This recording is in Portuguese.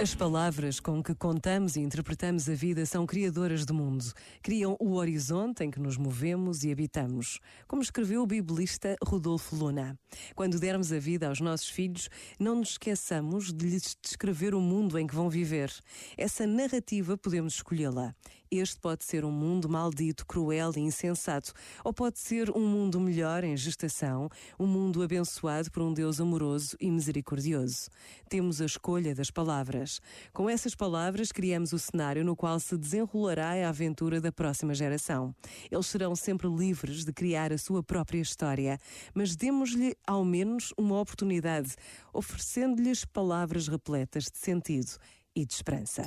As palavras com que contamos e interpretamos a vida são criadoras do mundo. Criam o horizonte em que nos movemos e habitamos. Como escreveu o biblista Rodolfo Luna. Quando dermos a vida aos nossos filhos, não nos esqueçamos de lhes descrever o mundo em que vão viver. Essa narrativa podemos escolhê-la. Este pode ser um mundo maldito, cruel e insensato, ou pode ser um mundo melhor em gestação, um mundo abençoado por um Deus amoroso e misericordioso. Temos a escolha das palavras. Com essas palavras, criamos o cenário no qual se desenrolará a aventura da próxima geração. Eles serão sempre livres de criar a sua própria história, mas demos-lhe ao menos uma oportunidade, oferecendo-lhes palavras repletas de sentido e de esperança.